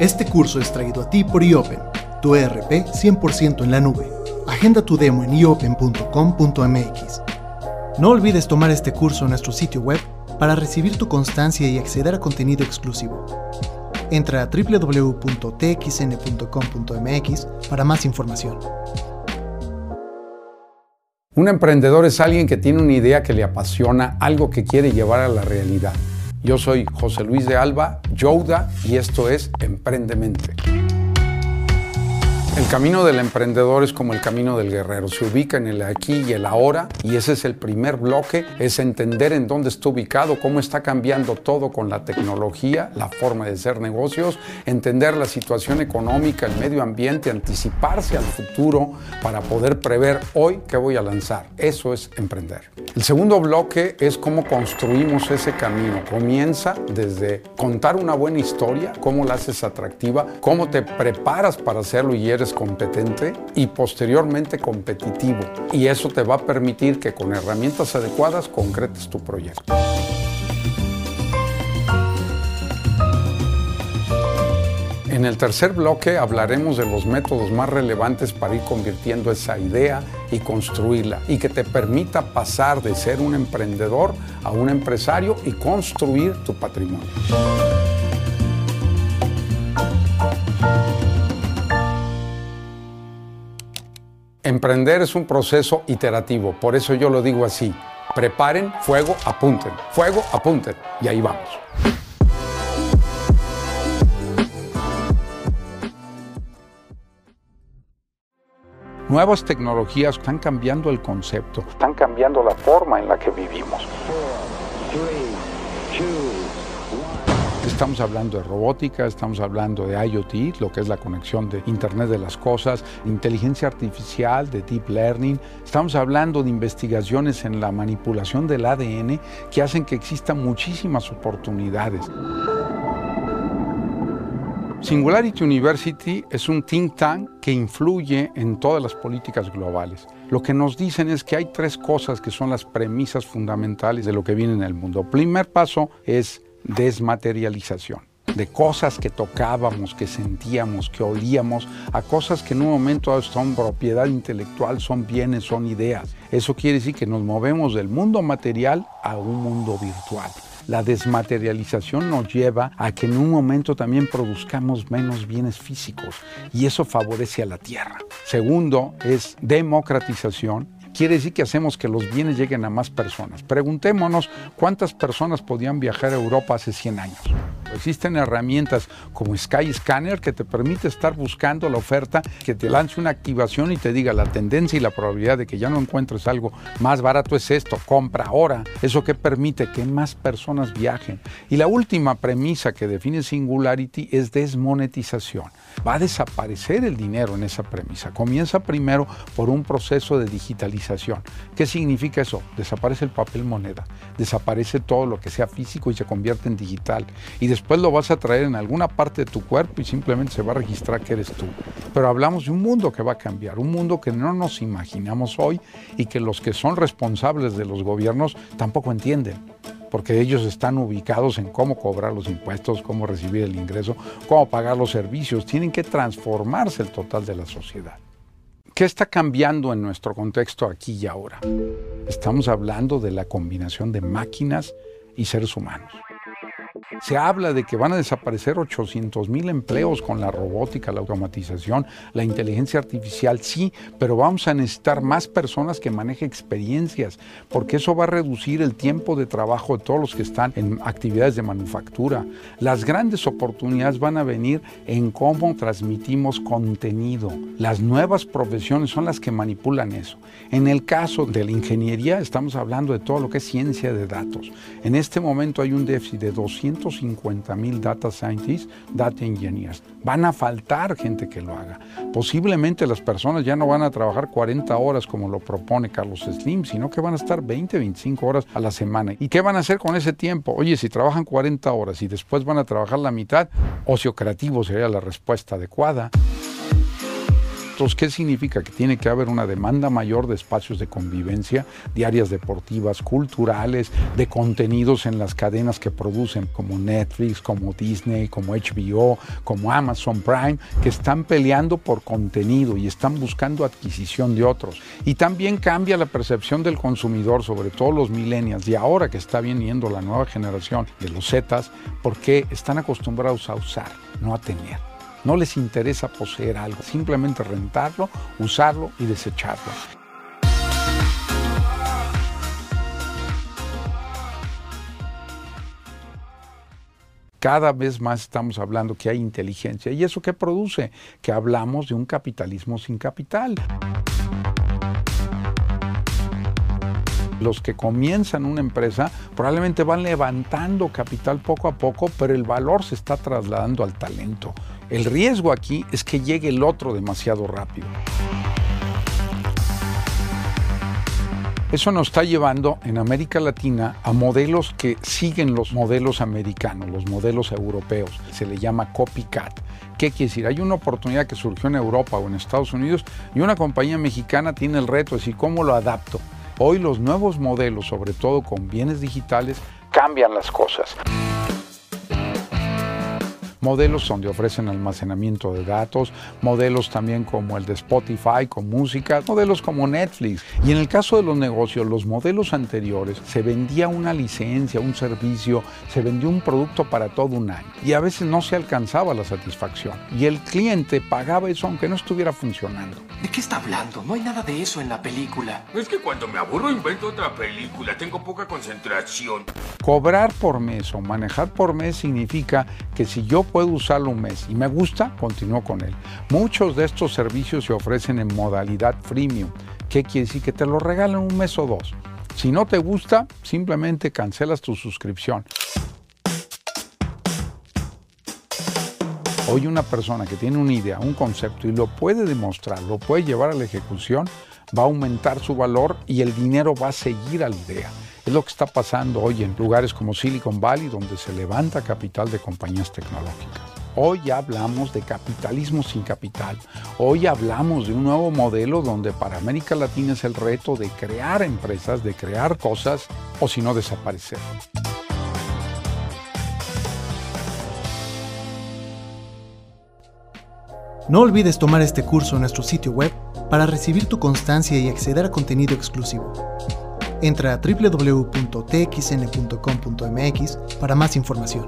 Este curso es traído a ti por IOPEN, tu ERP 100% en la nube. Agenda tu demo en iopen.com.mx. No olvides tomar este curso en nuestro sitio web para recibir tu constancia y acceder a contenido exclusivo. Entra a www.txn.com.mx para más información. Un emprendedor es alguien que tiene una idea que le apasiona, algo que quiere llevar a la realidad. Yo soy José Luis de Alba, Youda, y esto es Emprendemente. El camino del emprendedor es como el camino del guerrero, se ubica en el aquí y el ahora y ese es el primer bloque, es entender en dónde está ubicado, cómo está cambiando todo con la tecnología, la forma de hacer negocios, entender la situación económica, el medio ambiente, anticiparse al futuro para poder prever hoy qué voy a lanzar. Eso es emprender. El segundo bloque es cómo construimos ese camino. Comienza desde contar una buena historia, cómo la haces atractiva, cómo te preparas para hacerlo y eres competente y posteriormente competitivo. Y eso te va a permitir que con herramientas adecuadas concretes tu proyecto. En el tercer bloque hablaremos de los métodos más relevantes para ir convirtiendo esa idea y construirla y que te permita pasar de ser un emprendedor a un empresario y construir tu patrimonio. Emprender es un proceso iterativo, por eso yo lo digo así. Preparen, fuego, apunten. Fuego, apunten. Y ahí vamos. Nuevas tecnologías están cambiando el concepto, están cambiando la forma en la que vivimos. Estamos hablando de robótica, estamos hablando de IoT, lo que es la conexión de Internet de las Cosas, inteligencia artificial, de deep learning. Estamos hablando de investigaciones en la manipulación del ADN que hacen que existan muchísimas oportunidades. Singularity University es un think tank que influye en todas las políticas globales. Lo que nos dicen es que hay tres cosas que son las premisas fundamentales de lo que viene en el mundo. Primer paso es desmaterialización de cosas que tocábamos, que sentíamos, que olíamos, a cosas que en un momento son propiedad intelectual, son bienes, son ideas. Eso quiere decir que nos movemos del mundo material a un mundo virtual. La desmaterialización nos lleva a que en un momento también produzcamos menos bienes físicos y eso favorece a la tierra. Segundo es democratización quiere decir que hacemos que los bienes lleguen a más personas. Preguntémonos cuántas personas podían viajar a Europa hace 100 años. Existen herramientas como Skyscanner que te permite estar buscando la oferta, que te lance una activación y te diga la tendencia y la probabilidad de que ya no encuentres algo más barato es esto, compra ahora. Eso que permite que más personas viajen. Y la última premisa que define Singularity es desmonetización. Va a desaparecer el dinero en esa premisa. Comienza primero por un proceso de digitalización. ¿Qué significa eso? Desaparece el papel moneda, desaparece todo lo que sea físico y se convierte en digital. Y después lo vas a traer en alguna parte de tu cuerpo y simplemente se va a registrar que eres tú. Pero hablamos de un mundo que va a cambiar, un mundo que no nos imaginamos hoy y que los que son responsables de los gobiernos tampoco entienden porque ellos están ubicados en cómo cobrar los impuestos, cómo recibir el ingreso, cómo pagar los servicios. Tienen que transformarse el total de la sociedad. ¿Qué está cambiando en nuestro contexto aquí y ahora? Estamos hablando de la combinación de máquinas y seres humanos. Se habla de que van a desaparecer 800 mil empleos con la robótica, la automatización, la inteligencia artificial, sí, pero vamos a necesitar más personas que manejen experiencias, porque eso va a reducir el tiempo de trabajo de todos los que están en actividades de manufactura. Las grandes oportunidades van a venir en cómo transmitimos contenido. Las nuevas profesiones son las que manipulan eso. En el caso de la ingeniería, estamos hablando de todo lo que es ciencia de datos. En este momento hay un déficit de 200 150 mil data scientists, data engineers. Van a faltar gente que lo haga. Posiblemente las personas ya no van a trabajar 40 horas como lo propone Carlos Slim, sino que van a estar 20, 25 horas a la semana. ¿Y qué van a hacer con ese tiempo? Oye, si trabajan 40 horas y después van a trabajar la mitad, ocio creativo sería la respuesta adecuada. ¿Qué significa? Que tiene que haber una demanda mayor de espacios de convivencia, de áreas deportivas, culturales, de contenidos en las cadenas que producen, como Netflix, como Disney, como HBO, como Amazon Prime, que están peleando por contenido y están buscando adquisición de otros. Y también cambia la percepción del consumidor, sobre todo los millennials, y ahora que está viniendo la nueva generación de los Zetas, porque están acostumbrados a usar, no a tener. No les interesa poseer algo, simplemente rentarlo, usarlo y desecharlo. cada vez más estamos hablando que hay inteligencia. ¿Y eso qué produce? Que hablamos de un capitalismo sin capital. Los que comienzan una empresa probablemente van levantando capital poco a poco, pero el valor se está trasladando al talento. El riesgo aquí es que llegue el otro demasiado rápido. Eso nos está llevando en América Latina a modelos que siguen los modelos americanos, los modelos europeos. Se le llama copycat. ¿Qué quiere decir? Hay una oportunidad que surgió en Europa o en Estados Unidos y una compañía mexicana tiene el reto de decir, ¿cómo lo adapto? Hoy los nuevos modelos, sobre todo con bienes digitales, cambian las cosas modelos donde ofrecen almacenamiento de datos, modelos también como el de Spotify con música, modelos como Netflix. Y en el caso de los negocios, los modelos anteriores se vendía una licencia, un servicio, se vendía un producto para todo un año y a veces no se alcanzaba la satisfacción y el cliente pagaba eso aunque no estuviera funcionando. ¿De qué está hablando? No hay nada de eso en la película. Es que cuando me aburro invento otra película, tengo poca concentración. Cobrar por mes o manejar por mes significa que si yo puedo usarlo un mes y me gusta, continúo con él. Muchos de estos servicios se ofrecen en modalidad freemium. ¿Qué quiere decir? Que te lo regalan un mes o dos. Si no te gusta, simplemente cancelas tu suscripción. Hoy una persona que tiene una idea, un concepto y lo puede demostrar, lo puede llevar a la ejecución, va a aumentar su valor y el dinero va a seguir a la idea. Es lo que está pasando hoy en lugares como Silicon Valley, donde se levanta capital de compañías tecnológicas. Hoy hablamos de capitalismo sin capital. Hoy hablamos de un nuevo modelo donde para América Latina es el reto de crear empresas, de crear cosas o si no desaparecer. No olvides tomar este curso en nuestro sitio web para recibir tu constancia y acceder a contenido exclusivo. Entra a www.txn.com.mx para más información.